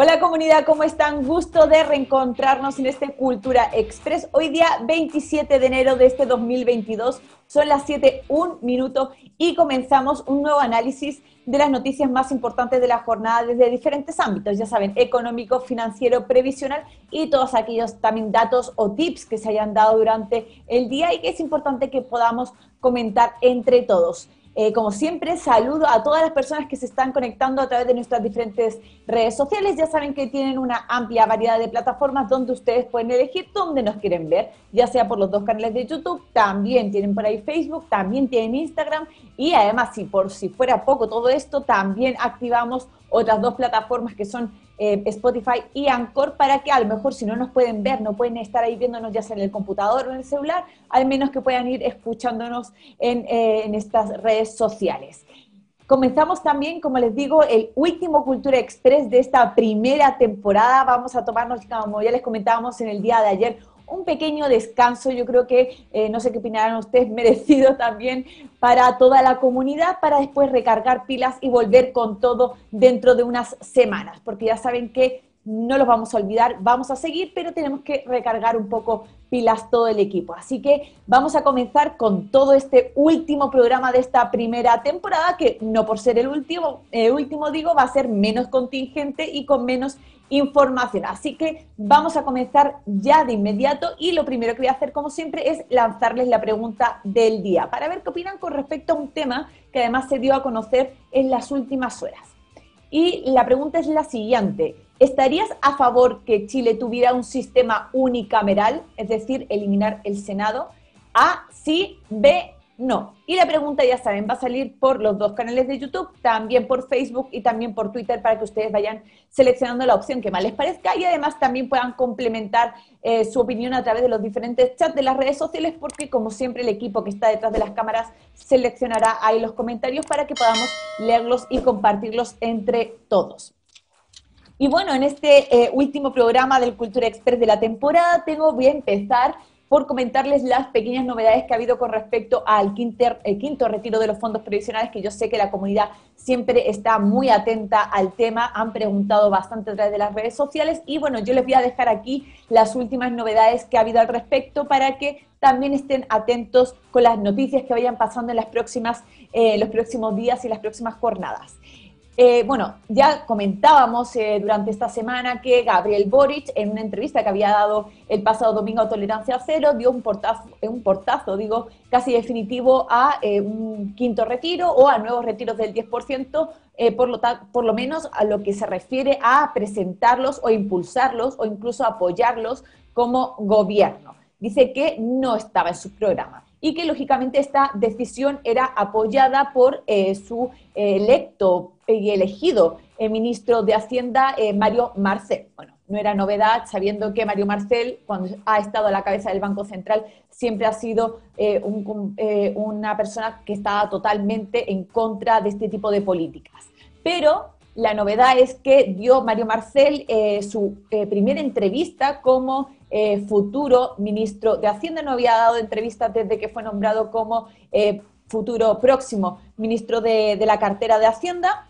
Hola comunidad, ¿cómo están? Gusto de reencontrarnos en este Cultura Express. Hoy día 27 de enero de este 2022, son las 7, un minuto y comenzamos un nuevo análisis de las noticias más importantes de la jornada desde diferentes ámbitos, ya saben, económico, financiero, previsional y todos aquellos también datos o tips que se hayan dado durante el día y que es importante que podamos comentar entre todos. Eh, como siempre, saludo a todas las personas que se están conectando a través de nuestras diferentes redes sociales. Ya saben que tienen una amplia variedad de plataformas donde ustedes pueden elegir dónde nos quieren ver, ya sea por los dos canales de YouTube, también tienen por ahí Facebook, también tienen Instagram y además, si por si fuera poco todo esto, también activamos otras dos plataformas que son eh, Spotify y Anchor para que a lo mejor si no nos pueden ver, no pueden estar ahí viéndonos ya sea en el computador o en el celular, al menos que puedan ir escuchándonos en, eh, en estas redes sociales. Comenzamos también, como les digo, el último Cultura Express de esta primera temporada. Vamos a tomarnos, como ya les comentábamos en el día de ayer, un pequeño descanso, yo creo que, eh, no sé qué opinarán ustedes, merecido también para toda la comunidad, para después recargar pilas y volver con todo dentro de unas semanas, porque ya saben que no los vamos a olvidar, vamos a seguir, pero tenemos que recargar un poco pilas todo el equipo. Así que vamos a comenzar con todo este último programa de esta primera temporada, que no por ser el último, el último digo, va a ser menos contingente y con menos información. Así que vamos a comenzar ya de inmediato y lo primero que voy a hacer, como siempre, es lanzarles la pregunta del día para ver qué opinan con respecto a un tema que además se dio a conocer en las últimas horas. Y la pregunta es la siguiente. ¿Estarías a favor que Chile tuviera un sistema unicameral, es decir, eliminar el Senado? A, sí, B, no. Y la pregunta, ya saben, va a salir por los dos canales de YouTube, también por Facebook y también por Twitter para que ustedes vayan seleccionando la opción que más les parezca y además también puedan complementar eh, su opinión a través de los diferentes chats de las redes sociales porque como siempre el equipo que está detrás de las cámaras seleccionará ahí los comentarios para que podamos leerlos y compartirlos entre todos. Y bueno, en este eh, último programa del Cultura Expert de la temporada tengo, voy a empezar por comentarles las pequeñas novedades que ha habido con respecto al quinto retiro de los fondos previsionales, que yo sé que la comunidad siempre está muy atenta al tema, han preguntado bastante a través de las redes sociales y bueno, yo les voy a dejar aquí las últimas novedades que ha habido al respecto para que también estén atentos con las noticias que vayan pasando en las próximas, eh, los próximos días y las próximas jornadas. Eh, bueno, ya comentábamos eh, durante esta semana que Gabriel Boric, en una entrevista que había dado el pasado domingo a Tolerancia Cero, dio un portazo, un portazo digo, casi definitivo a eh, un quinto retiro o a nuevos retiros del 10%, por, lo por lo menos a lo que se refiere a presentarlos o impulsarlos o incluso apoyarlos como gobierno. Dice que no estaba en su programa y que lógicamente esta decisión era apoyada por su electo y elegido el ministro de Hacienda, eh, Mario Marcel. Bueno, no era novedad, sabiendo que Mario Marcel, cuando ha estado a la cabeza del Banco Central, siempre ha sido eh, eh, una persona que estaba totalmente en contra de este tipo de políticas. Pero la novedad es que dio Mario Marcel su primera entrevista como futuro ministro de Hacienda. No había dado entrevistas desde que fue nombrado como futuro próximo ministro de la cartera de Hacienda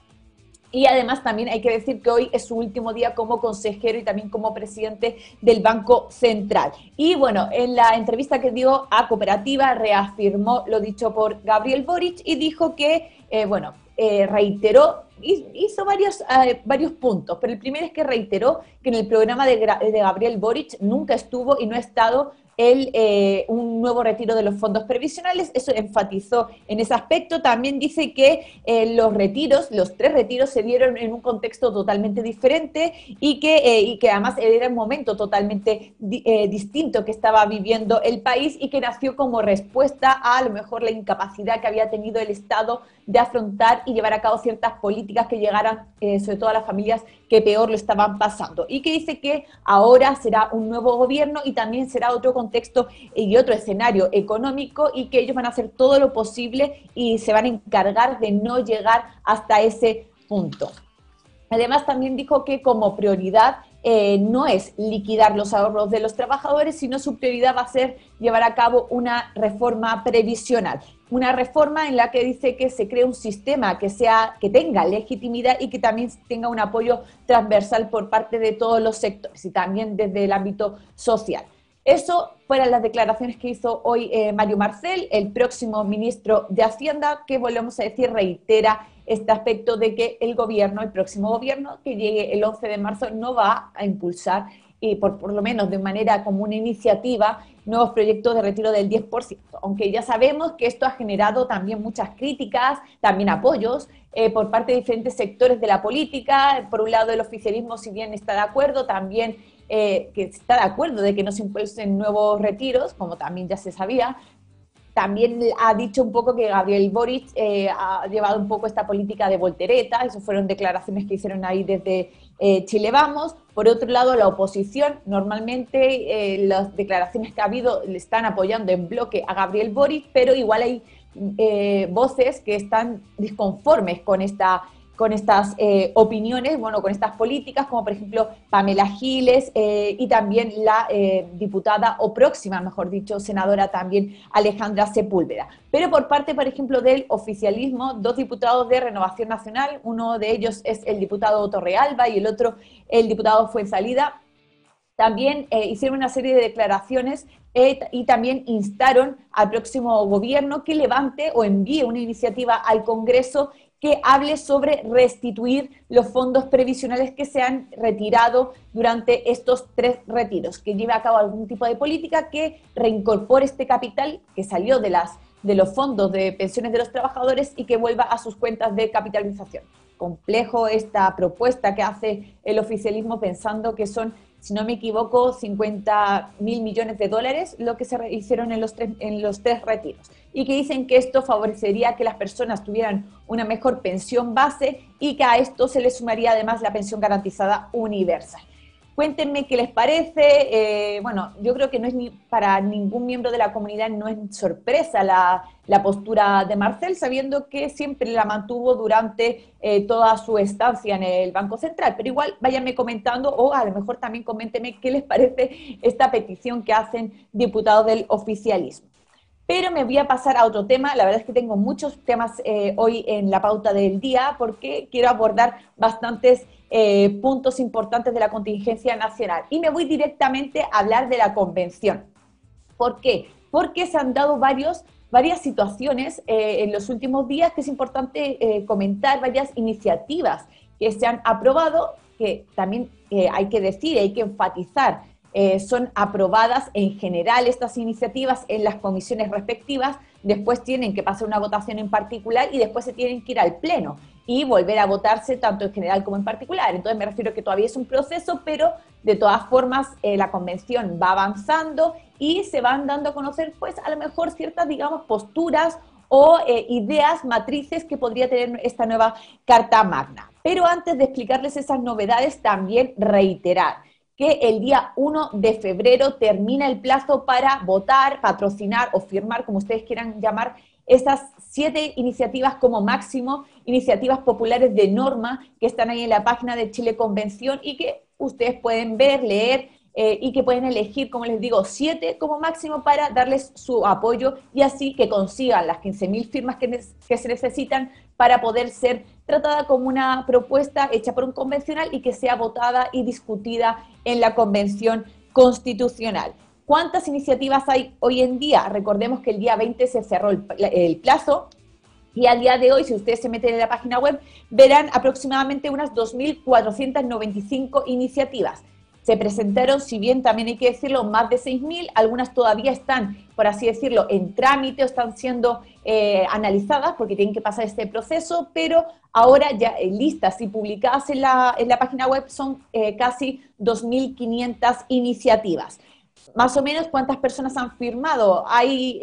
y además también hay que decir que hoy es su último día como consejero y también como presidente del Banco Central. Y bueno, en la entrevista que dio a Cooperativa reafirmó lo dicho por Gabriel Boric y dijo que, eh, bueno, eh, reiteró, hizo varios, eh, varios puntos, pero el primero es que reiteró que en el programa de, de Gabriel Boric nunca estuvo y no ha estado el, eh, un nuevo retiro de los fondos previsionales. Eso enfatizó en ese aspecto. También dice que eh, los retiros, los tres retiros, se dieron en un contexto totalmente diferente y que, eh, y que además era un momento totalmente distinto que estaba viviendo el país y que nació como respuesta a lo mejor la incapacidad que había tenido el Estado de afrontar y llevar a cabo ciertas políticas que llegaran sobre todo a las familias que peor lo estaban pasando. Y que dice que ahora será un nuevo gobierno y también será otro contexto y otro escenario económico y que ellos van a hacer todo lo posible y se van a encargar de no llegar hasta ese punto. Además, también dijo que como prioridad eh, no es liquidar los ahorros de los trabajadores, sino su prioridad va a ser llevar a cabo una reforma previsional, una reforma en la que dice que se cree un sistema que sea que tenga legitimidad y que también tenga un apoyo transversal por parte de todos los sectores y también desde el ámbito social. Eso fueron las declaraciones que hizo hoy eh, Mario Marcel, el próximo ministro de Hacienda, que volvemos a decir reitera este aspecto de que el gobierno, el próximo gobierno que llegue el 11 de marzo, no va a impulsar y por, por lo menos de manera como una iniciativa, nuevos proyectos de retiro del 10%, aunque ya sabemos que esto ha generado también muchas críticas, también apoyos eh, por parte de diferentes sectores de la política. Por un lado, el oficialismo, si bien está de acuerdo, también eh, que está de acuerdo de que no se impulsen nuevos retiros, como también ya se sabía, también ha dicho un poco que Gabriel Boric eh, ha llevado un poco esta política de voltereta, eso fueron declaraciones que hicieron ahí desde eh, Chile Vamos. Por otro lado, la oposición, normalmente eh, las declaraciones que ha habido le están apoyando en bloque a Gabriel Boric, pero igual hay voces que están disconformes con esta con estas eh, opiniones, bueno, con estas políticas, como por ejemplo Pamela Giles eh, y también la eh, diputada, o próxima, mejor dicho, senadora también Alejandra Sepúlveda. Pero por parte, por ejemplo, del oficialismo, dos diputados de Renovación Nacional, uno de ellos es el diputado Torrealba y el otro el diputado Fuensalida, también hicieron una serie de declaraciones y también instaron al próximo gobierno que levante o envíe una iniciativa al Congreso que hable sobre restituir los fondos previsionales que se han retirado durante estos tres retiros, que lleve a cabo algún tipo de política que reincorpore este capital que salió de, las, de los fondos de pensiones de los trabajadores y que vuelva a sus cuentas de capitalización. Complejo esta propuesta que hace el oficialismo pensando que son si no me equivoco, 50 mil millones de dólares, lo que se hicieron en los, tres, en los tres retiros. Y que dicen que esto favorecería que las personas tuvieran una mejor pensión base y que a esto se le sumaría además la pensión garantizada universal. Cuéntenme qué les parece. Eh, bueno, yo creo que no es ni para ningún miembro de la comunidad, no es sorpresa la, postura de Marcel, sabiendo que siempre la mantuvo durante eh, toda su estancia en el Banco Central. Pero igual váyanme comentando o a lo mejor también coméntenme qué les parece esta petición que hacen diputados del oficialismo. Pero me voy a pasar a otro tema. La verdad es que tengo muchos temas eh, hoy en la pauta del día porque quiero abordar bastantes eh, puntos importantes de la contingencia nacional. Y me voy directamente a hablar de la convención. ¿Por qué? Porque se han dado varias situaciones eh, en los últimos días que es importante comentar, varias iniciativas que se han aprobado, que también hay que decir, hay que enfatizar eh, son aprobadas en general estas iniciativas en las comisiones respectivas, después tienen que pasar una votación en particular y después se tienen que ir al pleno y volver a votarse tanto en general como en particular. Entonces me refiero que todavía es un proceso, pero de todas formas eh, la convención va avanzando y se van dando a conocer pues a lo mejor ciertas, digamos, posturas o eh, ideas matrices que podría tener esta nueva Carta Magna. Pero antes de explicarles esas novedades, también reiterar que el día 1 de febrero termina el plazo para votar, patrocinar o firmar, como ustedes quieran llamar, esas siete iniciativas como máximo, iniciativas populares de norma que están ahí en la página de Chile Convención y que ustedes pueden ver, leer eh, y que pueden elegir, como les digo, siete como máximo para darles su apoyo y así que consigan las 15.000 firmas que, que se necesitan para poder ser tratada como una propuesta hecha por un convencional y que sea votada y discutida en la convención constitucional. ¿Cuántas iniciativas hay hoy en día? Recordemos que el día 20 se cerró el, plazo y al día de hoy, si ustedes se meten en la página web, verán aproximadamente unas 2.495 iniciativas. Se presentaron, si bien también hay que decirlo, más de 6.000, algunas todavía están, por así decirlo, en trámite o están siendo eh, analizadas porque tienen que pasar este proceso, pero ahora ya eh, listas y publicadas en la, página web son eh, casi 2.500 iniciativas. Más o menos, ¿cuántas personas han firmado? Hay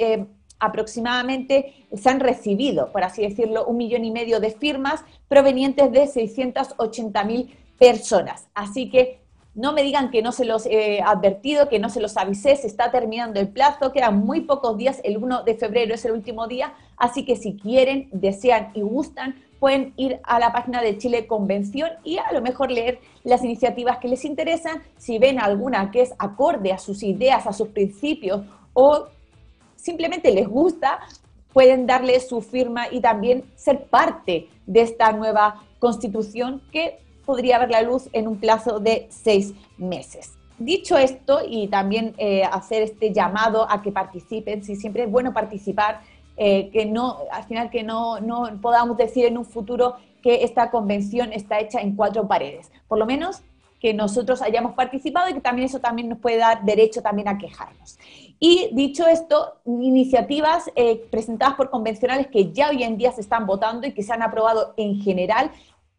aproximadamente, se han recibido, por así decirlo, un millón y medio de firmas provenientes de 680.000 personas. Así que no me digan que no se los he advertido, que no se los avisé, se está terminando el plazo, quedan muy pocos días, el 1 de febrero es el último día, así que si quieren, desean y gustan, pueden ir a la página de Chile Convención y a lo mejor leer las iniciativas que les interesan, si ven alguna que es acorde a sus ideas, a sus principios o simplemente les gusta, pueden darle su firma y también ser parte de esta nueva constitución que podría ver la luz en un plazo de seis meses. Dicho esto, y también eh, hacer este llamado a que participen, si siempre es bueno participar, eh, que no, al final que no, no podamos decir en un futuro que esta convención está hecha en cuatro paredes. Por lo menos que nosotros hayamos participado y que también eso también nos puede dar derecho también a quejarnos. Y dicho esto, iniciativas eh, presentadas por convencionales que ya hoy en día se están votando y que se han aprobado en general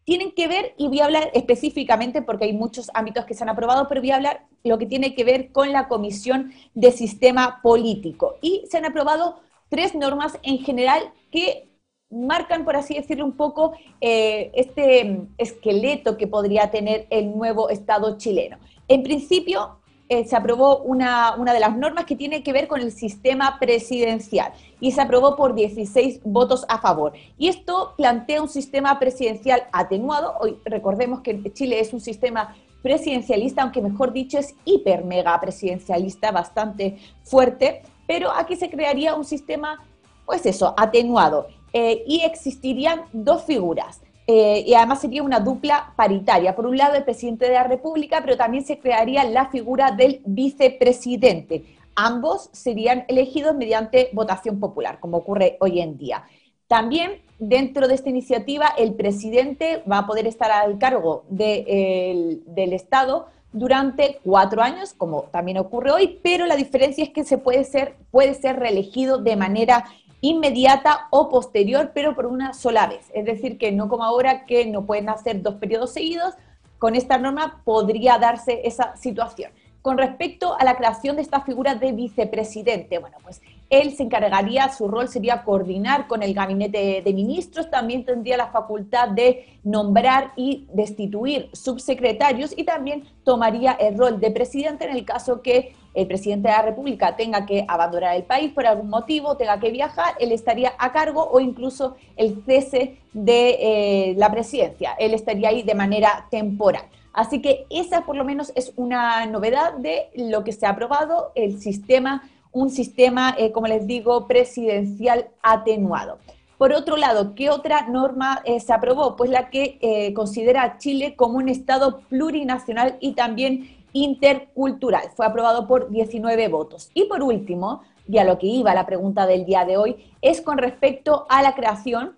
tienen que ver, y voy a hablar específicamente porque hay muchos ámbitos que se han aprobado, pero voy a hablar lo que tiene que ver con la Comisión de Sistema Político. Y se han aprobado tres normas en general que marcan, por así decirlo, un poco eh, este esqueleto que podría tener el nuevo Estado chileno. En principio, eh, se aprobó una, una, de las normas que tiene que ver con el sistema presidencial y se aprobó por 16 votos a favor. Y esto plantea un sistema presidencial atenuado. Hoy recordemos que Chile es un sistema presidencialista, aunque mejor dicho es hiper mega presidencialista, bastante fuerte, pero aquí se crearía un sistema, pues eso, atenuado. Eh, y existirían dos figuras. Eh, y además sería una dupla paritaria. Por un lado, el presidente de la República, pero también se crearía la figura del vicepresidente. Ambos serían elegidos mediante votación popular, como ocurre hoy en día. También dentro de esta iniciativa, el presidente va a poder estar al cargo del Estado durante cuatro años, como también ocurre hoy, pero la diferencia es que se puede ser, puede ser reelegido de manera inmediata o posterior, pero por una sola vez. Es decir, que no como ahora que no pueden hacer dos periodos seguidos, con esta norma podría darse esa situación. Con respecto a la creación de esta figura de vicepresidente, bueno, pues él se encargaría, su rol sería coordinar con el gabinete de ministros, también tendría la facultad de nombrar y destituir subsecretarios y también tomaría el rol de presidente en el caso que el presidente de la República tenga que abandonar el país por algún motivo, tenga que viajar, él estaría a cargo o incluso el cese de eh, la presidencia, él estaría ahí de manera temporal. Así que esa por lo menos es una novedad de lo que se ha aprobado, el sistema un sistema, eh, como les digo, presidencial atenuado. Por otro lado, ¿qué otra norma eh, se aprobó? Pues la que considera a Chile como un Estado plurinacional y también intercultural. Fue aprobado por 19 votos. Y por último, y a lo que iba la pregunta del día de hoy, es con respecto a la creación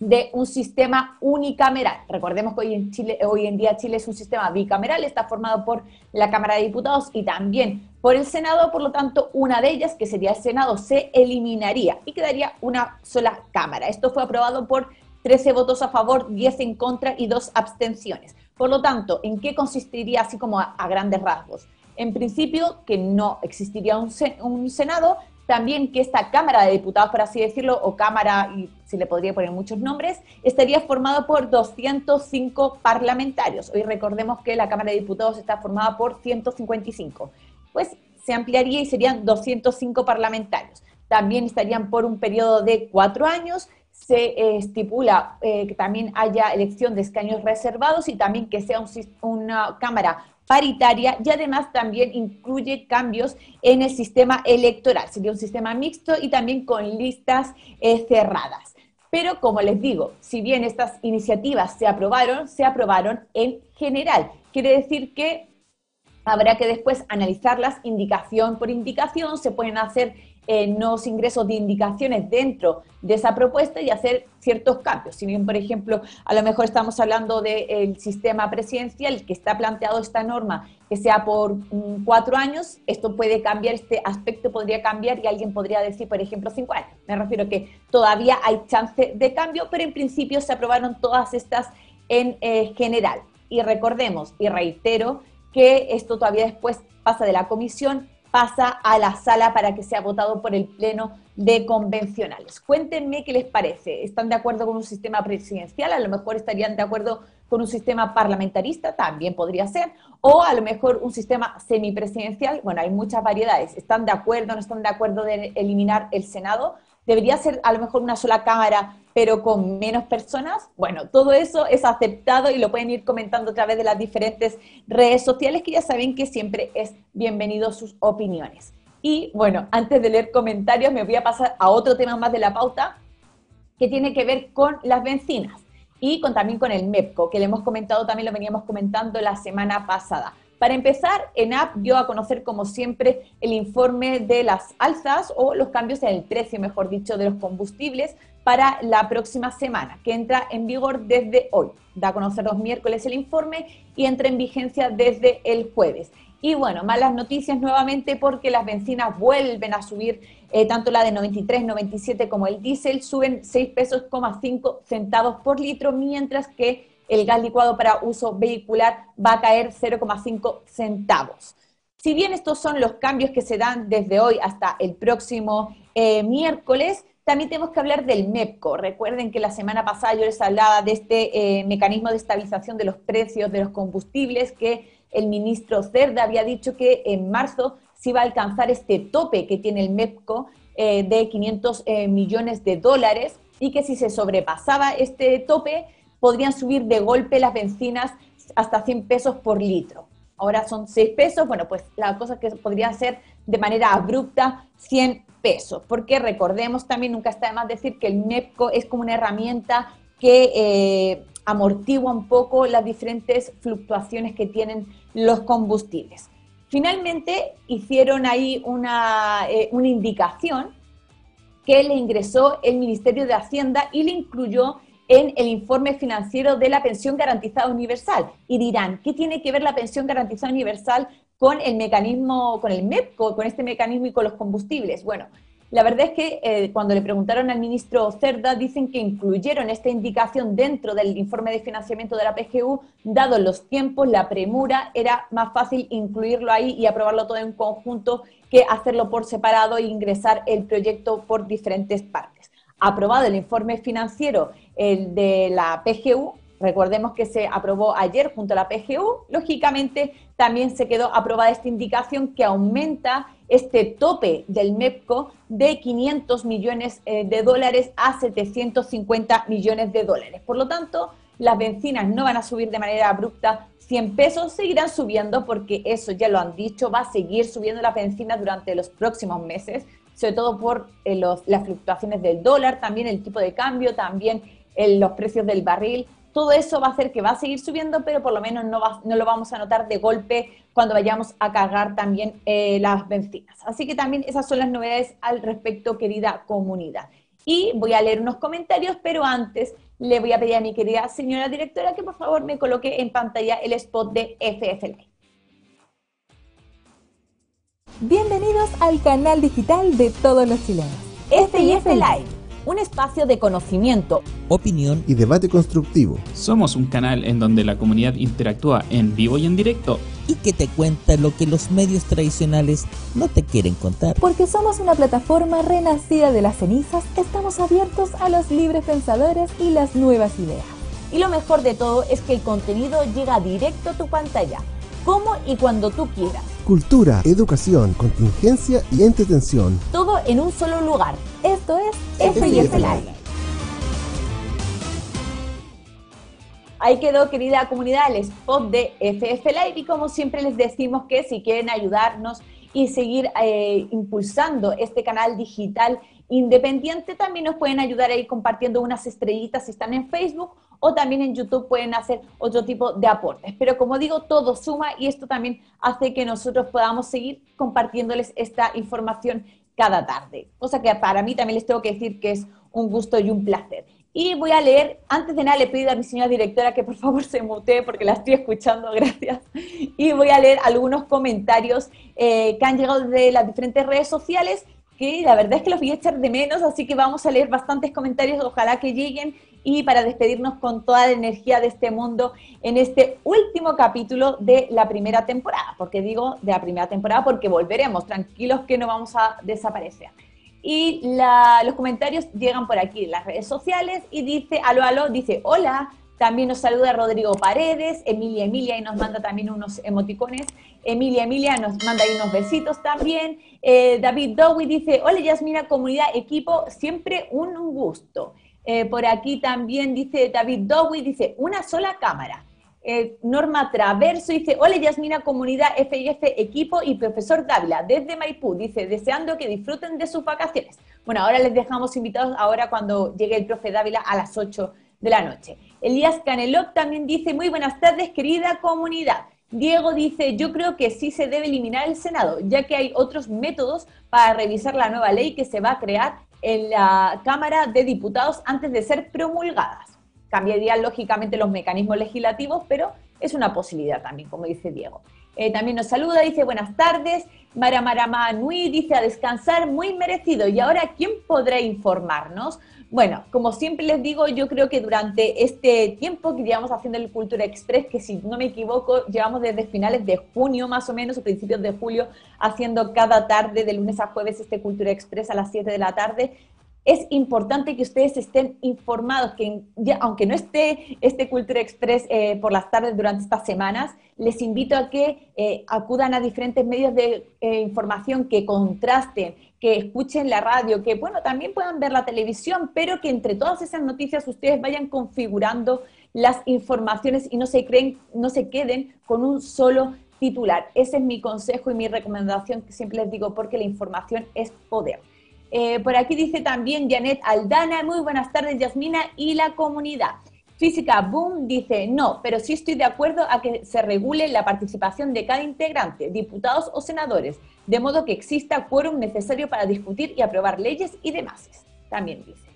de un sistema unicameral. Recordemos que hoy en, Chile, hoy en día Chile es un sistema bicameral, está formado por la Cámara de Diputados y también por el Senado, por lo tanto, una de ellas, que sería el Senado, se eliminaría y quedaría una sola Cámara. Esto fue aprobado por 13 votos a favor, 10 en contra y 2 abstenciones. Por lo tanto, ¿en qué consistiría así como a, grandes rasgos? En principio, que no existiría un, Senado, también que esta Cámara de Diputados, por así decirlo, o Cámara, y se le podría poner muchos nombres, estaría formado por 205 parlamentarios. Hoy recordemos que la Cámara de Diputados está formada por 155 pues se ampliaría y serían 205 parlamentarios. También estarían por un periodo de cuatro años. Se estipula eh, que también haya elección de escaños reservados y también que sea una Cámara paritaria y además también incluye cambios en el sistema electoral. Sería un sistema mixto y también con listas eh, cerradas. Pero como les digo, si bien estas iniciativas se aprobaron, se aprobaron en general. Quiere decir que Habrá que después analizarlas indicación por indicación, se pueden hacer eh, ingresos de indicaciones dentro de esa propuesta y hacer ciertos cambios. Si bien, por ejemplo, a lo mejor estamos hablando del sistema presidencial que está planteado esta norma que sea por mm, cuatro años, esto puede cambiar, este aspecto podría cambiar y alguien podría decir, por ejemplo, cinco años. Me refiero que todavía hay chance de cambio, pero en principio se aprobaron todas estas en eh, general. Y recordemos, y reitero, que esto todavía después pasa de la comisión, pasa a la sala para que sea votado por el Pleno de Convencionales. Cuéntenme qué les parece. ¿Están de acuerdo con un sistema presidencial? A lo mejor estarían de acuerdo con un sistema parlamentarista, también podría ser, o a lo mejor un sistema semipresidencial. Bueno, hay muchas variedades. ¿Están de acuerdo, no están de acuerdo de eliminar el Senado? ¿Debería ser a lo mejor una sola cámara pero con menos personas. Bueno, todo eso es aceptado y lo pueden ir comentando a través de las diferentes redes sociales que ya saben que siempre es bienvenido sus opiniones. Y bueno, antes de leer comentarios, me voy a pasar a otro tema más de la pauta que tiene que ver con las bencinas y con, también con el MEPCO, que le hemos comentado, también lo veníamos comentando la semana pasada. Para empezar, ENAP dio a conocer, como siempre, el informe de las alzas o los cambios en el precio, mejor dicho, de los combustibles para la próxima semana, que entra en vigor desde hoy. Da a conocer los miércoles el informe y entra en vigencia desde el jueves. Y bueno, malas noticias nuevamente porque las bencinas vuelven a subir, eh, tanto la de 93, 97 como el diésel, suben 6 pesos, 5 centavos por litro, mientras que el gas licuado para uso vehicular va a caer 0,5 centavos. Si bien estos son los cambios que se dan desde hoy hasta el próximo eh, miércoles, también tenemos que hablar del MEPCO. Recuerden que la semana pasada yo les hablaba de este eh, mecanismo de estabilización de los precios de los combustibles que el ministro Cerda había dicho que en marzo se iba a alcanzar este tope que tiene el MEPCO eh, de 500 millones de dólares y que si se sobrepasaba este tope, podrían subir de golpe las bencinas hasta 100 pesos por litro. Ahora son 6 pesos, bueno, pues la cosa que podría ser de manera abrupta 100 pesos, porque recordemos también, nunca está de más decir que el MEPCO es como una herramienta que eh, amortigua un poco las diferentes fluctuaciones que tienen los combustibles. Finalmente hicieron ahí una, eh, una indicación que le ingresó el Ministerio de Hacienda y le incluyó en el informe financiero de la pensión garantizada universal. Y dirán, ¿qué tiene que ver la pensión garantizada universal con el mecanismo, con el MEPCO, con este mecanismo y con los combustibles? Bueno, la verdad es que eh, cuando le preguntaron al ministro Cerda, dicen que incluyeron esta indicación dentro del informe de financiamiento de la PGU, dado los tiempos, la premura, era más fácil incluirlo ahí y aprobarlo todo en conjunto que hacerlo por separado e ingresar el proyecto por diferentes partes aprobado el informe financiero el de la PGU, recordemos que se aprobó ayer junto a la PGU, lógicamente también se quedó aprobada esta indicación que aumenta este tope del MEPCO de 500 millones eh, de dólares a 750 millones de dólares. Por lo tanto, las bencinas no van a subir de manera abrupta 100 pesos, seguirán subiendo porque eso ya lo han dicho, va a seguir subiendo las bencinas durante los próximos meses sobre todo por eh, las fluctuaciones del dólar, también el tipo de cambio, también los precios del barril. Todo eso va a hacer que va a seguir subiendo, pero por lo menos no, lo vamos a notar de golpe cuando vayamos a cargar también eh, las bencinas. Así que también esas son las novedades al respecto, querida comunidad. Y voy a leer unos comentarios, pero antes le voy a pedir a mi querida señora directora que por favor me coloque en pantalla el spot de FF Bienvenidos al canal digital de todos los chilenos. FIF Live, un espacio de conocimiento, opinión y debate constructivo. Somos un canal en donde la comunidad interactúa en vivo y en directo y que te cuenta lo que los medios tradicionales no te quieren contar. Porque somos una plataforma renacida de las cenizas, estamos abiertos a los libres pensadores y las nuevas ideas. Y lo mejor de todo es que el contenido llega directo a tu pantalla, como y cuando tú quieras cultura, educación, contingencia y entretención. Todo en un solo lugar. Esto es FIF Live. Ahí quedó, querida comunidad, el spot de FF Live y como siempre les decimos que si quieren ayudarnos y seguir eh, impulsando este canal digital independiente, también nos pueden ayudar ahí compartiendo unas estrellitas si están en Facebook o también en YouTube pueden hacer otro tipo de aportes. Pero como digo, todo suma y esto también hace que nosotros podamos seguir compartiéndoles esta información cada tarde. Cosa que para mí también les tengo que decir que es un gusto y un placer. Y voy a leer, antes de nada le pido a mi señora directora que por favor se mutee porque la estoy escuchando, gracias. Y voy a leer algunos comentarios eh, que han llegado de las diferentes redes sociales, que la verdad es que los voy a echar de menos, así que vamos a leer bastantes comentarios, ojalá que lleguen y para despedirnos con toda la energía de este mundo en este último capítulo de la primera temporada. porque digo de la primera temporada? Porque volveremos, tranquilos que no vamos a desaparecer. Y los comentarios llegan por aquí en las redes sociales y dice, aló, aló, dice, hola, también nos saluda Rodrigo Paredes, Emilia Emilia y nos manda también unos emoticones. Emilia Emilia nos manda ahí unos besitos también. Eh, David Dowie dice, hola Yasmina, comunidad, equipo, siempre un gusto. Eh, por aquí también dice David Dowie, dice, una sola cámara. Eh, Norma Traverso dice, hola Yasmina, comunidad FIF, equipo y profesor Dávila, desde Maipú, dice, deseando que disfruten de sus vacaciones. Bueno, ahora les dejamos invitados ahora cuando llegue el profe Dávila a las 8 de la noche. Elías Canelop también dice, muy buenas tardes, querida comunidad. Diego dice, yo creo que sí se debe eliminar el Senado, ya que hay otros métodos para revisar la nueva ley que se va a crear en la Cámara de Diputados antes de ser promulgadas. Cambiarían lógicamente los mecanismos legislativos, pero es una posibilidad también, como dice Diego. Eh, también nos saluda, dice buenas tardes. Mara Marama Nui dice a descansar, muy merecido. Y ahora, ¿quién podrá informarnos? Bueno, como siempre les digo, yo creo que durante este tiempo que llevamos haciendo el Cultura Express, que si no me equivoco, llevamos desde finales de junio más o menos, o principios de julio, haciendo cada tarde, de lunes a jueves, este Cultura Express a las 7 de la tarde, es importante que ustedes estén informados, que aunque no esté este Cultura Express eh, por las tardes durante estas semanas, les invito a que eh, acudan a diferentes medios de eh, información que contrasten, que escuchen la radio, que bueno, también puedan ver la televisión, pero que entre todas esas noticias ustedes vayan configurando las informaciones y no se, creen, no se queden con un solo titular. Ese es mi consejo y mi recomendación que siempre les digo, porque la información es poder. Eh, por aquí dice también Janet Aldana, muy buenas tardes Yasmina y la comunidad. Física Boom dice, no, pero sí estoy de acuerdo a que se regule la participación de cada integrante, diputados o senadores, de modo que exista quórum necesario para discutir y aprobar leyes y demás. También dice.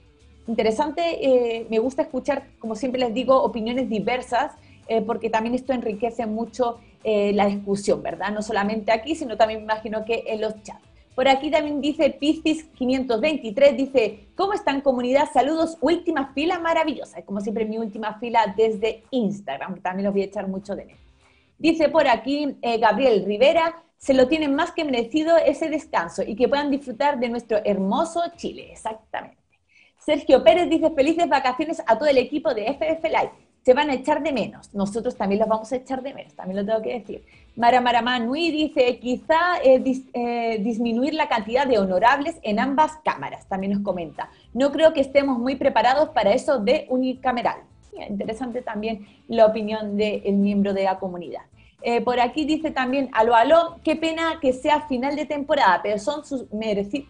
Interesante, eh, me gusta escuchar, como siempre les digo, opiniones diversas, eh, porque también esto enriquece mucho la discusión, ¿verdad? No solamente aquí, sino también me imagino que en los chats. Por aquí también dice Piscis 523, dice, ¿cómo están comunidad? Saludos, última fila maravillosa. Como siempre, mi última fila desde Instagram, también los voy a echar mucho de menos. Dice por aquí eh, Gabriel Rivera, se lo tienen más que merecido ese descanso y que puedan disfrutar de nuestro hermoso Chile. Exactamente. Sergio Pérez dice, felices vacaciones a todo el equipo de FF Live. Se van a echar de menos. Nosotros también los vamos a echar de menos, también lo tengo que decir. Mara Maramanui dice, quizá eh, eh, disminuir la cantidad de honorables en ambas cámaras, también nos comenta. No creo que estemos muy preparados para eso de unicameral. Interesante también la opinión del miembro de la comunidad. Eh, por aquí dice también, aló, aló, qué pena que sea final de temporada, pero son sus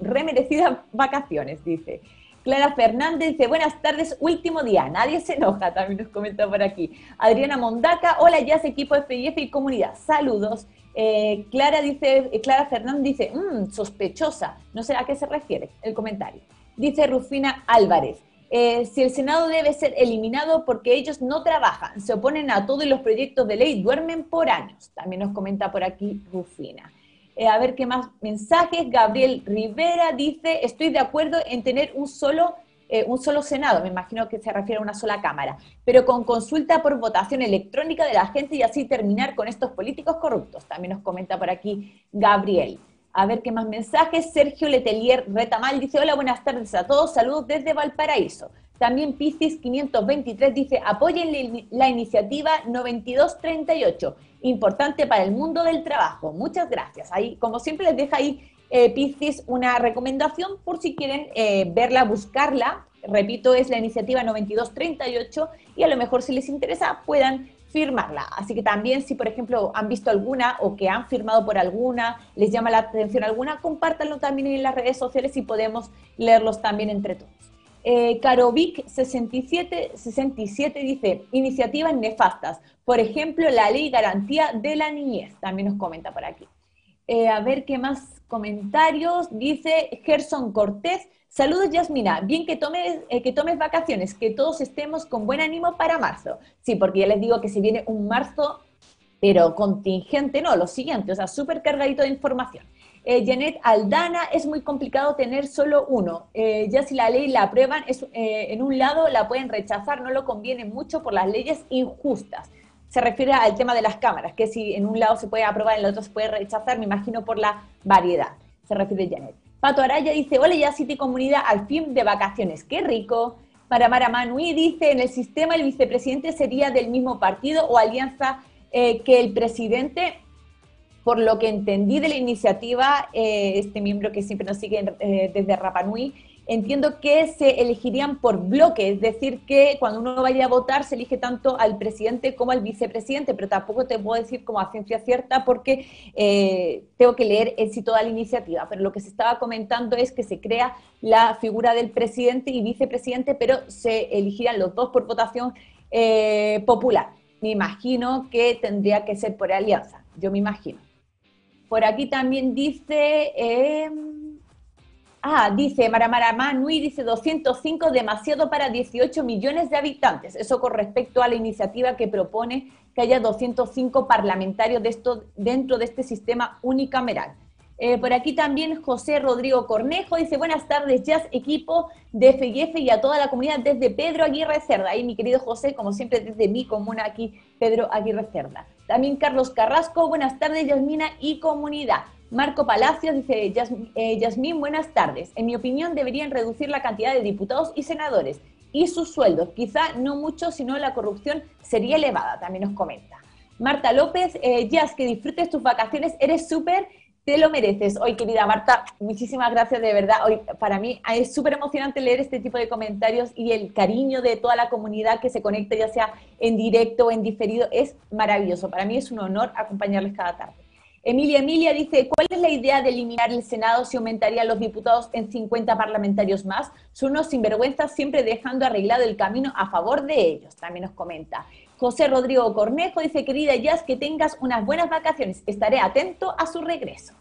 remerecidas vacaciones, dice. Clara Fernández dice, buenas tardes, último día, nadie se enoja, también nos comenta por aquí. Adriana Mondaca, hola ya equipo FIF y comunidad, saludos. Eh, Clara dice, eh, Clara Fernández dice, mmm, sospechosa, no sé a qué se refiere el comentario. Dice Rufina Álvarez, eh, si el Senado debe ser eliminado porque ellos no trabajan, se oponen a todos los proyectos de ley, duermen por años. También nos comenta por aquí Rufina. Eh, a ver qué más mensajes. Gabriel Rivera dice, estoy de acuerdo en tener un solo, eh, un solo Senado, me imagino que se refiere a una sola Cámara, pero con consulta por votación electrónica de la gente y así terminar con estos políticos corruptos. También nos comenta por aquí Gabriel. A ver qué más mensajes. Sergio Letelier Retamal dice, hola, buenas tardes a todos, saludos desde Valparaíso. También Piscis 523 dice, apoyen la iniciativa 9238 importante para el mundo del trabajo. Muchas gracias. Ahí, como siempre, les deja ahí eh, Piscis una recomendación por si quieren eh, verla, buscarla. Repito, es la iniciativa 9238 y a lo mejor si les interesa puedan firmarla. Así que también si, por ejemplo, han visto alguna o que han firmado por alguna, les llama la atención alguna, compártanlo también en las redes sociales y podemos leerlos también entre todos. Eh, Carovic 67, 67 dice, iniciativas nefastas, por ejemplo, la ley garantía de la niñez, también nos comenta por aquí. Eh, a ver qué más comentarios, dice Gerson Cortés, saludos Yasmina, bien que tomes, eh, que tomes vacaciones, que todos estemos con buen ánimo para marzo. Sí, porque ya les digo que se viene un marzo, pero contingente, no, lo siguiente, o sea, súper cargadito de información. Eh, Janet Aldana, es muy complicado tener solo uno. Eh, ya si la ley la aprueban, es, eh, en un lado la pueden rechazar, no lo conviene mucho por las leyes injustas. Se refiere al tema de las cámaras, que si en un lado se puede aprobar, en el otro se puede rechazar, me imagino por la variedad. Se refiere Janet. Pato Araya dice, hola ya City Comunidad, al fin de vacaciones, qué rico. Para Mara Manui dice, en el sistema el vicepresidente sería del mismo partido o alianza que el presidente por lo que entendí de la iniciativa, eh, este miembro que siempre nos sigue eh, desde Rapanui, entiendo que se elegirían por bloque, es decir, que cuando uno vaya a votar se elige tanto al presidente como al vicepresidente, pero tampoco te puedo decir como a ciencia cierta porque eh, tengo que leer en sí toda la iniciativa. Pero lo que se estaba comentando es que se crea la figura del presidente y vicepresidente, pero se elegirían los dos por votación eh, popular. Me imagino que tendría que ser por alianza, yo me imagino. Por aquí también dice... Em, Ah, dice Maramara Manui, dice 205, demasiado para 18 millones de habitantes. Eso con respecto a la iniciativa que propone que haya 205 parlamentarios de dentro de este sistema unicameral. Eh, por aquí también José Rodrigo Cornejo dice, buenas tardes, Jazz, equipo de FIF y a toda la comunidad desde Pedro Aguirre Cerda. Ahí mi querido José, como siempre desde mi comuna aquí, Pedro Aguirre Cerda. También Carlos Carrasco, buenas tardes, Yasmina y comunidad. Marco Palacios dice, eh, Yasmín, buenas tardes. En mi opinión, deberían reducir la cantidad de diputados y senadores y sus sueldos. Quizá no mucho, sino la corrupción sería elevada, también nos comenta. Marta López, eh, Jazz, que disfrutes tus vacaciones, eres súper, te lo mereces. Hoy, querida Marta, muchísimas gracias de verdad. Hoy, para mí es súper emocionante leer este tipo de comentarios y el cariño de toda la comunidad que se conecta, ya sea en directo o en diferido, es maravilloso. Para mí es un honor acompañarles cada tarde. Emilia Emilia dice, ¿cuál es la idea de eliminar el Senado si aumentaría los diputados en 50 parlamentarios más? Son unos sinvergüenzas siempre dejando arreglado el camino a favor de ellos, también nos comenta. José Rodrigo Cornejo dice, querida Jazz, que tengas unas buenas vacaciones, estaré atento a su regreso.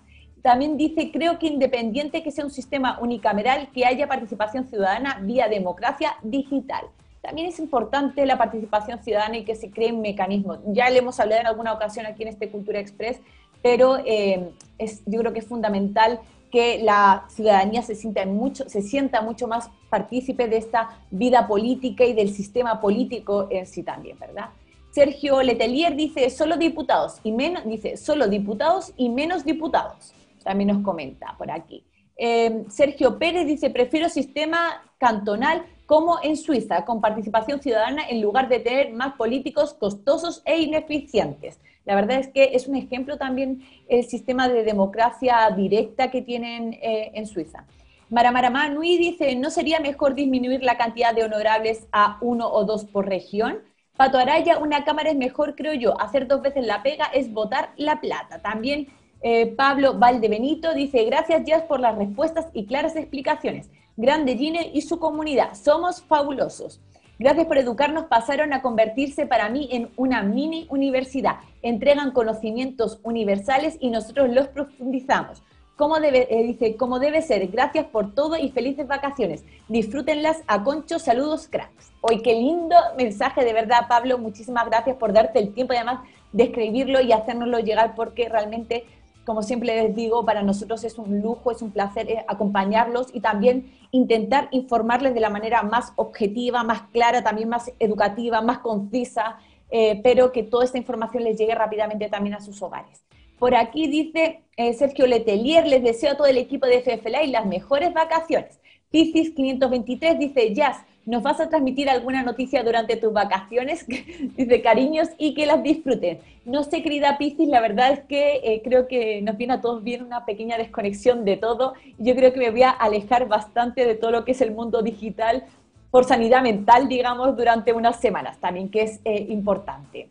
También dice, creo que independiente que sea un sistema unicameral, que haya participación ciudadana vía democracia digital. También es importante la participación ciudadana y que se creen mecanismos. Ya le hemos hablado en alguna ocasión aquí en este Cultura Express pero eh, es, yo creo que es fundamental que la ciudadanía se sienta, mucho, se sienta mucho más partícipe de esta vida política y del sistema político en sí también, ¿verdad? Sergio Letelier dice, solo diputados y menos, dice, solo diputados y menos diputados. También nos comenta por aquí. Eh, Sergio Pérez dice, prefiero sistema cantonal como en Suiza, con participación ciudadana en lugar de tener más políticos costosos e ineficientes. La verdad es que es un ejemplo también el sistema de democracia directa que tienen eh, en Suiza. Maramara Nui dice, ¿no sería mejor disminuir la cantidad de honorables a uno o dos por región? Pato Araya, una cámara es mejor, creo yo. Hacer dos veces la pega es votar la plata. También eh, Pablo Valdebenito dice, gracias Jazz por las respuestas y claras explicaciones. Grande Gine y su comunidad, somos fabulosos. Gracias por educarnos, pasaron a convertirse para mí en una mini universidad. Entregan conocimientos universales y nosotros los profundizamos. Como debe, eh, dice, debe ser. Gracias por todo y felices vacaciones. Disfrútenlas a Concho. Saludos, cracks. Hoy qué lindo mensaje, de verdad, Pablo. Muchísimas gracias por darte el tiempo además de escribirlo y hacérnoslo llegar porque realmente como siempre les digo, para nosotros es un lujo, es un placer eh, acompañarlos y también intentar informarles de la manera más objetiva, más clara, también más educativa, más concisa, eh, pero que toda esta información les llegue rápidamente también a sus hogares. Por aquí dice eh, Sergio Letelier, les deseo a todo el equipo de FFLA y las mejores vacaciones. Piscis 523 dice, Jazz, ¿Nos vas a transmitir alguna noticia durante tus vacaciones? Dice cariños y que las disfruten. No sé, querida Piscis, la verdad es que eh, creo que nos viene a todos bien una pequeña desconexión de todo. Yo creo que me voy a alejar bastante de todo lo que es el mundo digital por sanidad mental, digamos, durante unas semanas también, que es eh, importante.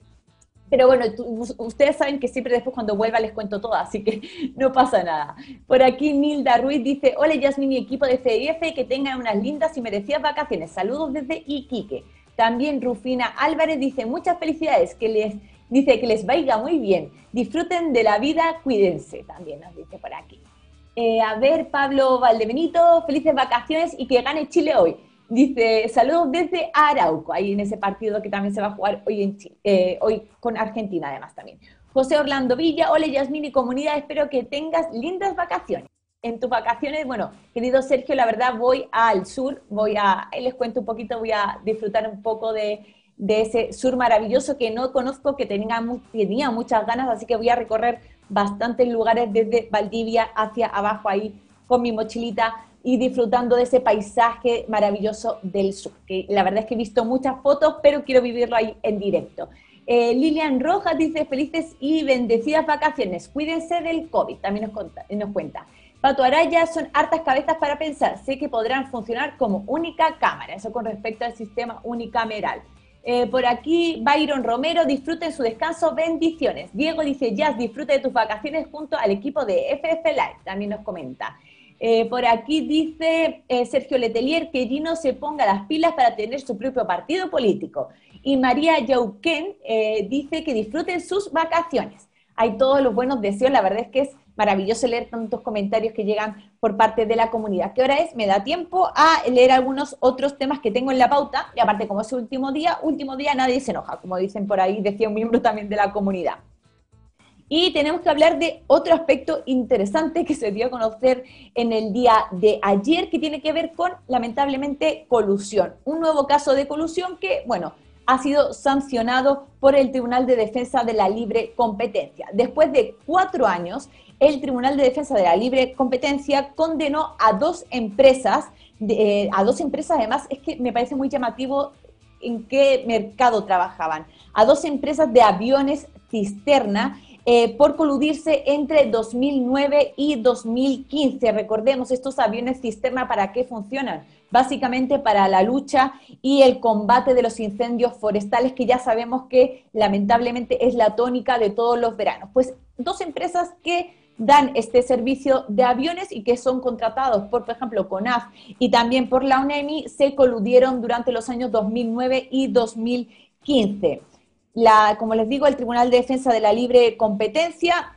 Pero bueno, ustedes saben que siempre después cuando vuelva les cuento todo, así que no pasa nada. Por aquí Nilda Ruiz dice, hola Yasmin y equipo de CIF, que tengan unas lindas y merecidas vacaciones. Saludos desde Iquique. También Rufina Álvarez dice, muchas felicidades, que les dice que les vaya muy bien. Disfruten de la vida, cuídense, también nos dice por aquí. Eh, a ver, Pablo Valdebenito, felices vacaciones y que gane Chile hoy. Dice, saludos desde Arauco, ahí en ese partido que también se va a jugar hoy, en eh, hoy con Argentina además también. José Orlando Villa, hola Yasmini comunidad, espero que tengas lindas vacaciones. En tus vacaciones, bueno, querido Sergio, la verdad voy al sur, voy a, les cuento un poquito, voy a disfrutar un poco de, ese sur maravilloso que no conozco, que tenía, tenía muchas ganas, así que voy a recorrer bastantes lugares desde Valdivia hacia abajo ahí con mi mochilita y disfrutando de ese paisaje maravilloso del sur. Que la verdad es que he visto muchas fotos, pero quiero vivirlo ahí en directo. Eh, Lilian Rojas dice felices y bendecidas vacaciones. Cuídense del COVID, también nos, cuenta. Pato Araya son hartas cabezas para pensar. Sé que podrán funcionar como única cámara. Eso con respecto al sistema unicameral. Eh, por aquí, Byron Romero, disfruten su descanso, bendiciones. Diego dice, Jazz, disfruta de tus vacaciones junto al equipo de FF Live, también nos comenta. Eh, por aquí dice eh, Sergio Letelier que Gino se ponga las pilas para tener su propio partido político. Y María Yauquén dice que disfruten sus vacaciones. Hay todos los buenos deseos, la verdad es que es maravilloso leer tantos comentarios que llegan por parte de la comunidad. ¿Qué hora es? Me da tiempo a leer algunos otros temas que tengo en la pauta. Y aparte, como es último día, último día nadie se enoja, como dicen por ahí, decía un miembro también de la comunidad. Y tenemos que hablar de otro aspecto interesante que se dio a conocer en el día de ayer, que tiene que ver con, lamentablemente, colusión. Un nuevo caso de colusión que, bueno, ha sido sancionado por el Tribunal de Defensa de la Libre Competencia. Después de cuatro años, el Tribunal de Defensa de la Libre Competencia condenó a dos empresas, eh, a dos empresas además, es que me parece muy llamativo en qué mercado trabajaban, a dos empresas de aviones cisterna eh, por coludirse entre 2009 y 2015. Recordemos, estos aviones cisterna, ¿para qué funcionan? Básicamente para la lucha y el combate de los incendios forestales, que ya sabemos que lamentablemente es la tónica de todos los veranos. Pues dos empresas que dan este servicio de aviones y que son contratados por, por ejemplo, CONAF y también por la UNEMI, se coludieron durante los años 2009 y 2015. La, como les digo, el Tribunal de Defensa de la Libre Competencia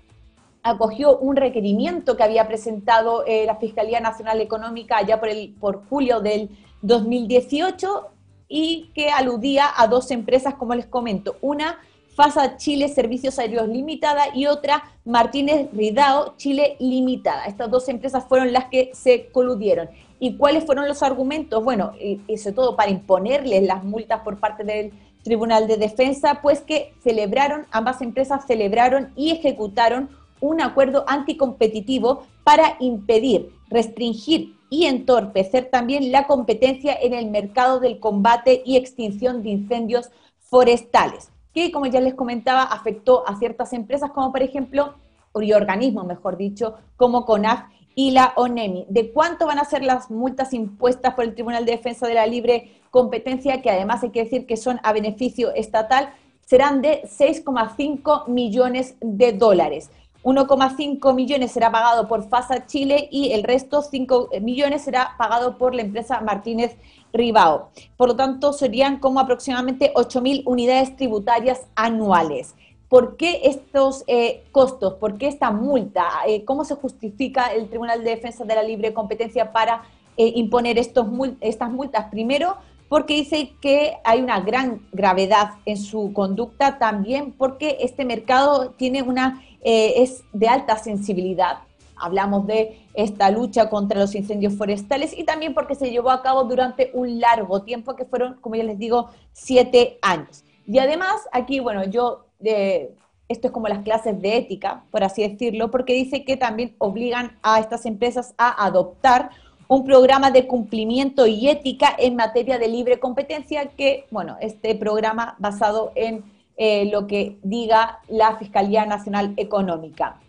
acogió un requerimiento que había presentado eh, la Fiscalía Nacional Económica ya por, el, por julio del 2018 y que aludía a dos empresas, como les comento. Una FASA Chile Servicios Aéreos Limitada y otra Martínez Ridao Chile Limitada. Estas dos empresas fueron las que se coludieron. ¿Y cuáles fueron los argumentos? Bueno, y, sobre todo para imponerles las multas por parte del Tribunal de Defensa, pues que celebraron, ambas empresas celebraron y ejecutaron un acuerdo anticompetitivo para impedir, restringir y entorpecer también la competencia en el mercado del combate y extinción de incendios forestales que, como ya les comentaba, afectó a ciertas empresas, como por ejemplo, y organismos, mejor dicho, como CONAF y la ONEMI. ¿De cuánto van a ser las multas impuestas por el Tribunal de Defensa de la Libre Competencia, que además hay que decir que son a beneficio estatal? Serán de 6,5 millones de dólares. 1,5 millones será pagado por FASA Chile y el resto, 5 millones, será pagado por la empresa Martínez Ribao. Por lo tanto, serían como aproximadamente 8.000 unidades tributarias anuales. ¿Por qué estos eh, costos? ¿Por qué esta multa? Eh, ¿Cómo se justifica el Tribunal de Defensa de la Libre Competencia para eh, imponer estos, estas multas? Primero, porque dice que hay una gran gravedad en su conducta, también porque este mercado tiene una es de alta sensibilidad. Hablamos de esta lucha contra los incendios forestales y también porque se llevó a cabo durante un largo tiempo, que fueron, como ya les digo, siete años. Y además, aquí, bueno, yo, esto es como las clases de ética, por así decirlo, porque dice que también obligan a estas empresas a adoptar un programa de cumplimiento y ética en materia de libre competencia, que, bueno, este programa basado en eh, lo que diga la Fiscalía Nacional Económica.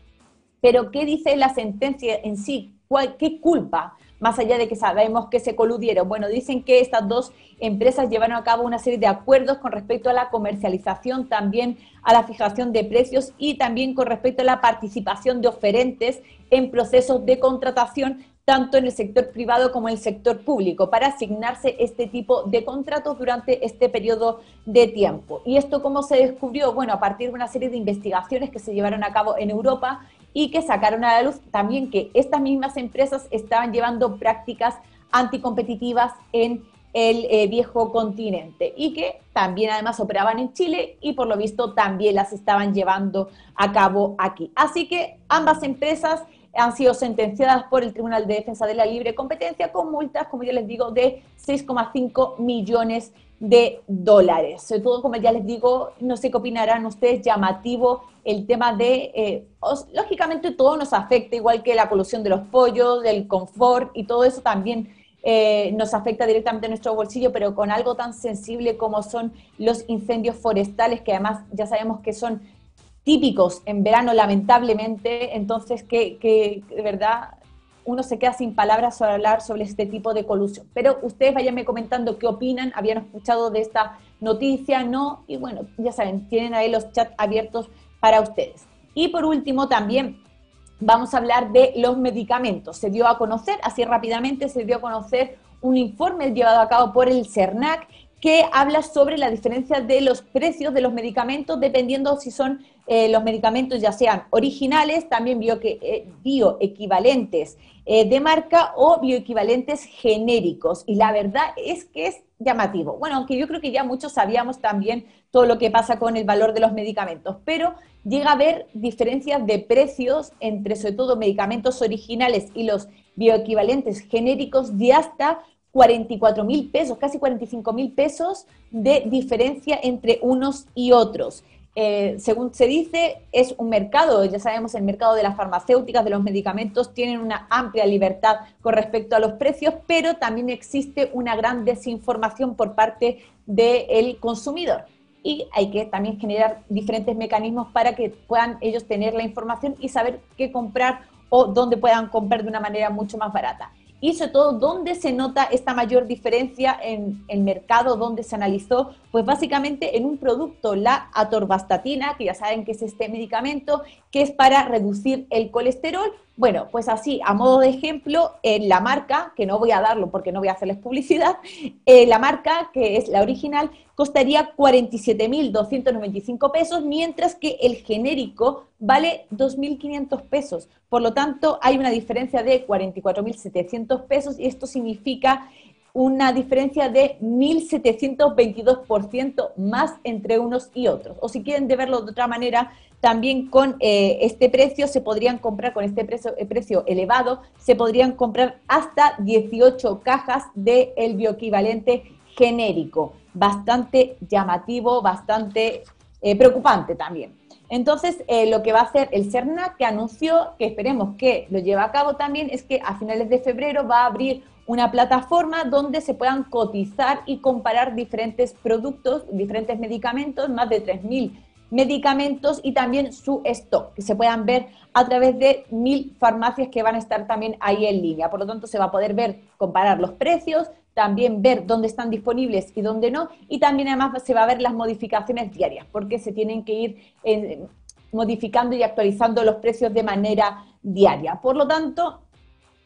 Pero, ¿qué dice la sentencia en sí? ¿Qué culpa? Más allá de que sabemos que se coludieron. Bueno, dicen que estas dos empresas llevaron a cabo una serie de acuerdos con respecto a la comercialización, también a la fijación de precios y también con respecto a la participación de oferentes en procesos de contratación tanto en el sector privado como en el sector público, para asignarse este tipo de contratos durante este periodo de tiempo. ¿Y esto cómo se descubrió? Bueno, a partir de una serie de investigaciones que se llevaron a cabo en Europa y que sacaron a la luz también que estas mismas empresas estaban llevando prácticas anticompetitivas en el eh, viejo continente y que también además operaban en Chile y por lo visto también las estaban llevando a cabo aquí. Así que ambas empresas han sido sentenciadas por el Tribunal de Defensa de la Libre Competencia con multas, como ya les digo, de 6,5 millones de dólares. Sobre todo, como ya les digo, no sé qué opinarán ustedes, llamativo el tema de, eh, lógicamente todo nos afecta, igual que la polución de los pollos, del confort y todo eso también eh, nos afecta directamente a nuestro bolsillo, pero con algo tan sensible como son los incendios forestales, que además ya sabemos que son típicos en verano, lamentablemente, entonces que, de verdad uno se queda sin palabras para hablar sobre este tipo de colusión. Pero ustedes vayanme comentando qué opinan, habían escuchado de esta noticia, no, y bueno, ya saben, tienen ahí los chats abiertos para ustedes. Y por último, también vamos a hablar de los medicamentos. Se dio a conocer, así rápidamente, se dio a conocer un informe llevado a cabo por el CERNAC que habla sobre la diferencia de los precios de los medicamentos dependiendo si son eh, los medicamentos ya sean originales, también eh, bioequivalentes eh, de marca o bioequivalentes genéricos. Y la verdad es que es llamativo. Bueno, aunque yo creo que ya muchos sabíamos también todo lo que pasa con el valor de los medicamentos, pero llega a haber diferencias de precios entre sobre todo medicamentos originales y los bioequivalentes genéricos de hasta 44 mil pesos, casi 45 mil pesos de diferencia entre unos y otros. Eh, según se dice, es un mercado, ya sabemos, el mercado de las farmacéuticas, de los medicamentos, tienen una amplia libertad con respecto a los precios, pero también existe una gran desinformación por parte del consumidor. Y hay que también generar diferentes mecanismos para que puedan ellos tener la información y saber qué comprar o dónde puedan comprar de una manera mucho más barata y sobre todo dónde se nota esta mayor diferencia en el mercado, dónde se analizó, pues básicamente en un producto, la atorvastatina, que ya saben que es este medicamento que es para reducir el colesterol. Bueno, pues así, a modo de ejemplo, en la marca, que no voy a darlo porque no voy a hacerles publicidad, eh, la marca, que es la original, costaría 47.295 pesos, mientras que el genérico vale 2.500 pesos. Por lo tanto, hay una diferencia de 44.700 pesos y esto significa una diferencia de 1.722% más entre unos y otros. O si quieren de verlo de otra manera, también con eh, este precio se podrían comprar, con este precio, eh, precio elevado, se podrían comprar hasta 18 cajas del el bioequivalente genérico. Bastante llamativo, bastante eh, preocupante también. Entonces, lo que va a hacer el CERNAC, que anunció, que esperemos que lo lleve a cabo también, es que a finales de febrero va a abrir una plataforma donde se puedan cotizar y comparar diferentes productos, diferentes medicamentos, más de 3.000 medicamentos y también su stock, que se puedan ver a través de mil farmacias que van a estar también ahí en línea. Por lo tanto, se va a poder ver, comparar los precios, también ver dónde están disponibles y dónde no, y también además se va a ver las modificaciones diarias, porque se tienen que ir eh, modificando y actualizando los precios de manera diaria. Por lo tanto,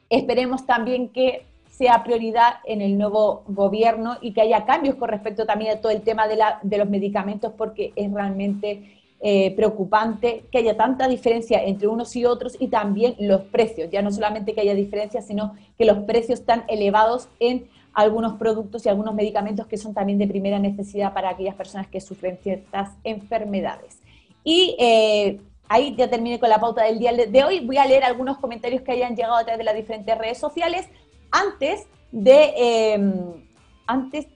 esperemos también que sea prioridad en el nuevo gobierno y que haya cambios con respecto también a todo el tema de, la, de los medicamentos, porque es realmente eh, preocupante que haya tanta diferencia entre unos y otros y también los precios. Ya no solamente que haya diferencia, sino que los precios están elevados en algunos productos y algunos medicamentos que son también de primera necesidad para aquellas personas que sufren ciertas enfermedades. Y eh, ahí ya terminé con la pauta del día de hoy. Voy a leer algunos comentarios que hayan llegado a través de las diferentes redes sociales antes de, em, antes,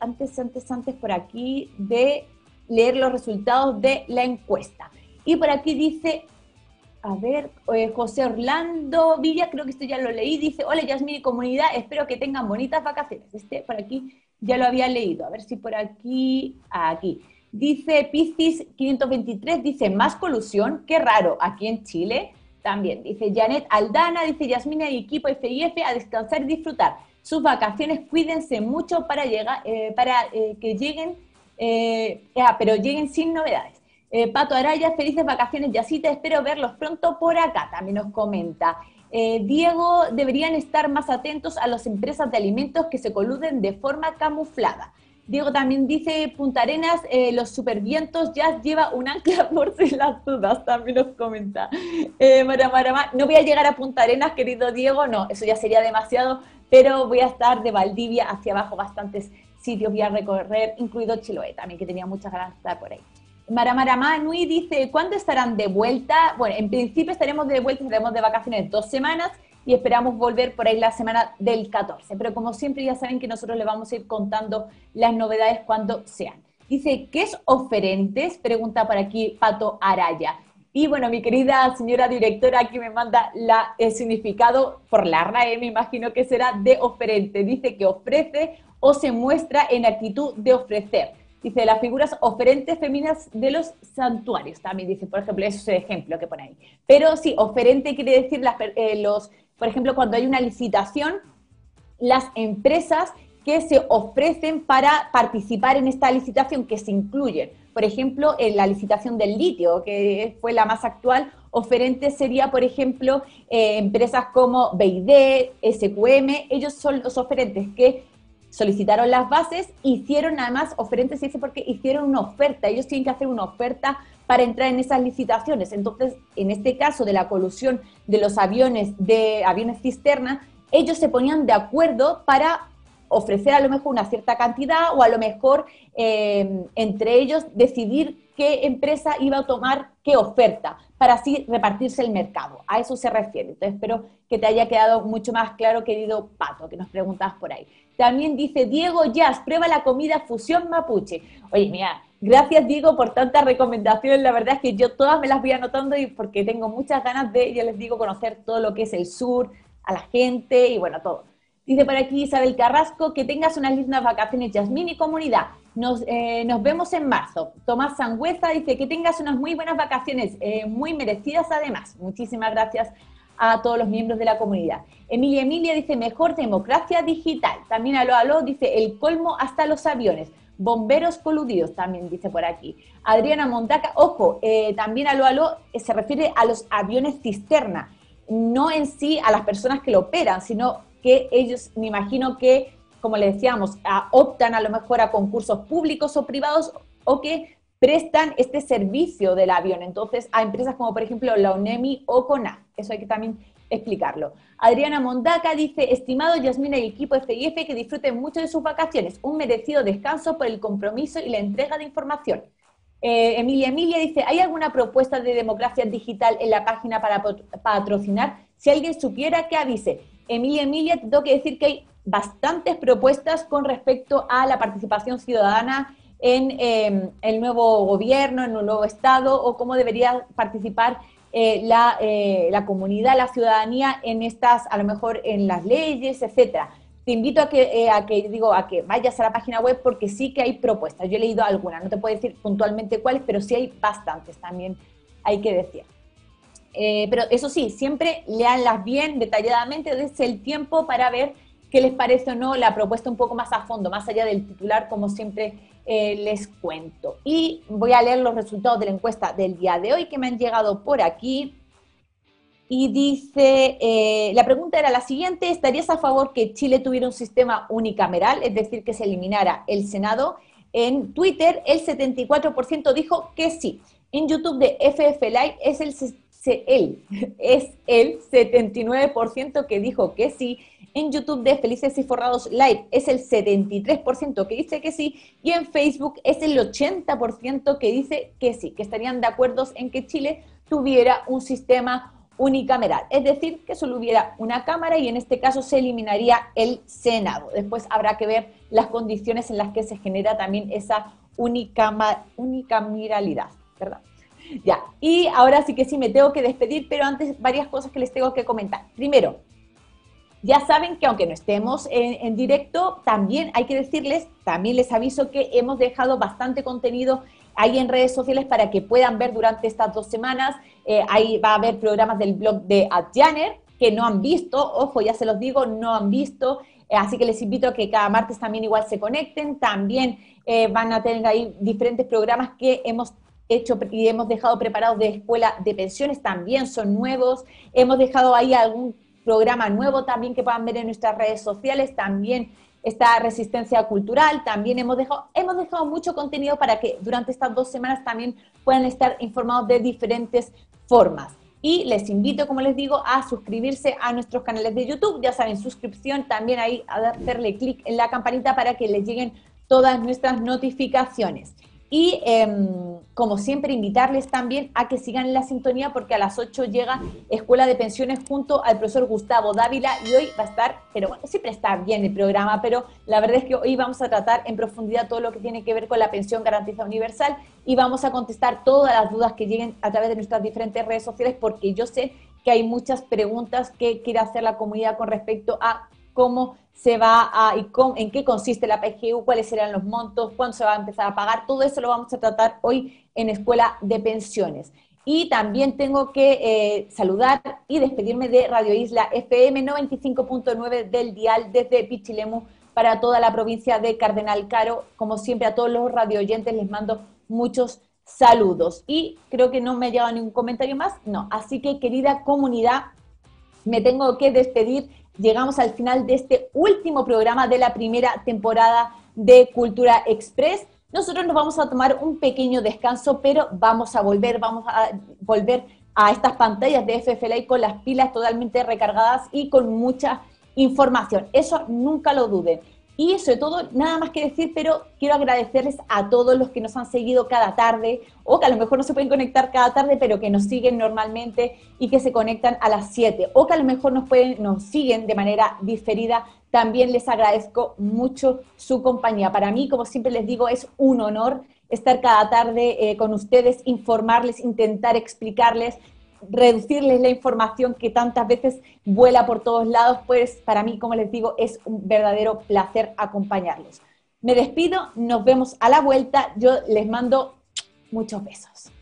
antes, antes, antes por aquí de leer los resultados de la encuesta. Y por aquí dice, a ver, eh, José Orlando Villa, creo que esto ya lo leí, dice, hola Yasmin y comunidad, espero que tengan bonitas vacaciones. Este por aquí ya lo había leído, a ver si por aquí, aquí. Dice Piscis 523, dice, más colusión, qué raro, aquí en Chile. También dice Janet Aldana, dice Yasmina y equipo FIF a descansar y disfrutar. Sus vacaciones, cuídense mucho para, llegar, eh, para eh, que lleguen, eh, pero lleguen sin novedades. Pato Araya, felices vacaciones, Yacita, espero verlos pronto por acá, también nos comenta. Diego, deberían estar más atentos a las empresas de alimentos que se coluden de forma camuflada. Diego también dice, Punta Arenas, eh, los supervientos ya lleva un ancla por si las dudas, también nos comenta. Eh, no voy a llegar a Punta Arenas, querido Diego, no, eso ya sería demasiado, pero voy a estar de Valdivia hacia abajo, bastantes sitios voy a recorrer, incluido Chiloé también, que tenía muchas ganas de estar por ahí. Maramarama Nui dice, ¿cuándo estarán de vuelta? Bueno, en principio estaremos de vuelta, estaremos de vacaciones dos semanas, y esperamos volver por ahí la semana del 14. Pero como siempre ya saben que nosotros les vamos a ir contando las novedades cuando sean. Dice, ¿qué es oferentes? Pregunta por aquí Pato Araya. Y bueno, mi querida señora directora aquí me manda la, el significado por la RAE, me imagino que será de oferente. Dice que ofrece o se muestra en actitud de ofrecer. Dice, las figuras oferentes femeninas de los santuarios. También dice, por ejemplo, eso es el ejemplo que pone ahí. Pero sí, oferente quiere decir las, eh, los por ejemplo, cuando hay una licitación, las empresas que se ofrecen para participar en esta licitación, que se incluyen. Por ejemplo, en la licitación del litio, que fue la más actual, oferente sería, por ejemplo, eh, empresas como BID, SQM, ellos son los oferentes que solicitaron las bases, hicieron además oferentes, dice porque hicieron una oferta, ellos tienen que hacer una oferta para entrar en esas licitaciones. Entonces, en este caso de la colusión de los aviones de aviones cisterna, ellos se ponían de acuerdo para ofrecer a lo mejor una cierta cantidad o a lo mejor eh, entre ellos decidir qué empresa iba a tomar qué oferta para así repartirse el mercado. A eso se refiere. Entonces espero que te haya quedado mucho más claro, querido Pato, que nos preguntabas por ahí. También dice Diego Jazz, prueba la comida fusión mapuche. Oye, mira, gracias Diego por tantas recomendaciones. La verdad es que yo todas me las voy anotando y porque tengo muchas ganas de, ya les digo, conocer todo lo que es el sur, a la gente y bueno, todo. Dice por aquí Isabel Carrasco, que tengas unas lindas vacaciones, Yasmín y comunidad. Nos, eh, nos vemos en marzo. Tomás Sangüesa dice que tengas unas muy buenas vacaciones, eh, muy merecidas además. Muchísimas gracias a todos los miembros de la comunidad. Emilia Emilia dice, mejor democracia digital. También Aló Aló dice, el colmo hasta los aviones. Bomberos coludidos, también dice por aquí. Adriana Montaca, ojo, eh, también Aló Aló eh, se refiere a los aviones cisterna, no en sí a las personas que lo operan, sino que ellos, me imagino que, como le decíamos, optan a lo mejor a concursos públicos o privados o que prestan este servicio del avión, entonces a empresas como por ejemplo la UNEMI o CONA, eso hay que también explicarlo. Adriana Mondaca dice, estimado Yasmina y equipo FIF, que disfruten mucho de sus vacaciones, un merecido descanso por el compromiso y la entrega de información. Eh, Emilia Emilia dice, ¿hay alguna propuesta de democracia digital en la página para patrocinar? Si alguien supiera, que avise. Emilia Emilia, te tengo que decir que hay bastantes propuestas con respecto a la participación ciudadana en em, el nuevo gobierno, en un nuevo Estado, o cómo debería participar eh, la, eh, la, comunidad, la ciudadanía en estas, a lo mejor en las leyes, etcétera. Te invito a que, eh, a que, digo, a que vayas a la página web porque sí que hay propuestas. Yo he leído algunas, no te puedo decir puntualmente cuáles, pero sí hay bastantes también, hay que decir. pero eso sí, siempre leanlas bien, detalladamente, desde el tiempo para ver qué les parece o no la propuesta un poco más a fondo, más allá del titular, como siempre eh, les cuento. Y voy a leer los resultados de la encuesta del día de hoy que me han llegado por aquí. Y dice, eh, la pregunta era la siguiente, ¿estarías a favor que Chile tuviera un sistema unicameral, es decir, que se eliminara el Senado? En Twitter el 74% dijo que sí. En YouTube de FF Live es el, es el 79% que dijo que sí en YouTube de Felices y Forrados Live es el 73% que dice que sí y en Facebook es el 80% que dice que sí, que estarían de acuerdo en que Chile tuviera un sistema unicameral, es decir, que solo hubiera una Cámara y en este caso se eliminaría el Senado. Después habrá que ver las condiciones en las que se genera también esa unicameralidad, ¿verdad? Ya, y ahora sí que sí me tengo que despedir, pero antes varias cosas que les tengo que comentar. Primero, ya saben que aunque no estemos en, directo, también hay que decirles, también les aviso que hemos dejado bastante contenido ahí en redes sociales para que puedan ver durante estas dos semanas. Eh, ahí va a haber programas del blog de Adjaner que no han visto, ojo, ya se los digo, no han visto. Eh, así que les invito a que cada martes también igual se conecten. También eh, van a tener ahí diferentes programas que hemos hecho y hemos dejado preparados de escuela de pensiones, también son nuevos. Hemos dejado ahí algún programa nuevo también que puedan ver en nuestras redes sociales, también esta resistencia cultural, también hemos dejado, hemos dejado mucho contenido para que durante estas dos semanas también puedan estar informados de diferentes formas. Y les invito, como les digo, a suscribirse a nuestros canales de YouTube. Ya saben, suscripción, también ahí a darle clic en la campanita para que les lleguen todas nuestras notificaciones. Y em, como siempre, invitarles también a que sigan en la sintonía porque a las 8 llega Escuela de Pensiones junto al profesor Gustavo Dávila y hoy va a estar, pero bueno, siempre está bien el programa, pero la verdad es que hoy vamos a tratar en profundidad todo lo que tiene que ver con la pensión garantizada universal y vamos a contestar todas las dudas que lleguen a través de nuestras diferentes redes sociales porque yo sé que hay muchas preguntas que quiere hacer la comunidad con respecto a cómo se va a, y en qué consiste la PGU, cuáles serán los montos, cuándo se va a empezar a pagar, todo eso lo vamos a tratar hoy en Escuela de Pensiones. Y también tengo que eh, saludar y despedirme de Radio Isla FM 95.9 del dial desde Pichilemu para toda la provincia de Cardenal Caro. Como siempre, a todos los radio oyentes les mando muchos saludos. Y creo que no me ha llegado ningún comentario más. No, así que querida comunidad, me tengo que despedir. Llegamos al final de este último programa de la primera temporada de Cultura Express. Nosotros nos vamos a tomar un pequeño descanso, pero vamos a volver, vamos a volver a estas pantallas de FFLA con las pilas totalmente recargadas y con mucha información. Eso nunca lo duden. Y sobre todo, nada más que decir, pero quiero agradecerles a todos los que nos han seguido cada tarde, o que a lo mejor no se pueden conectar cada tarde, pero que nos siguen normalmente y que se conectan a las 7, o que a lo mejor nos, pueden, nos siguen de manera diferida. También les agradezco mucho su compañía. Para mí, como siempre les digo, es un honor estar cada tarde eh, con ustedes, informarles, intentar explicarles reducirles la información que tantas veces vuela por todos lados, pues para mí, como les digo, es un verdadero placer acompañarlos. Me despido, nos vemos a la vuelta, yo les mando muchos besos.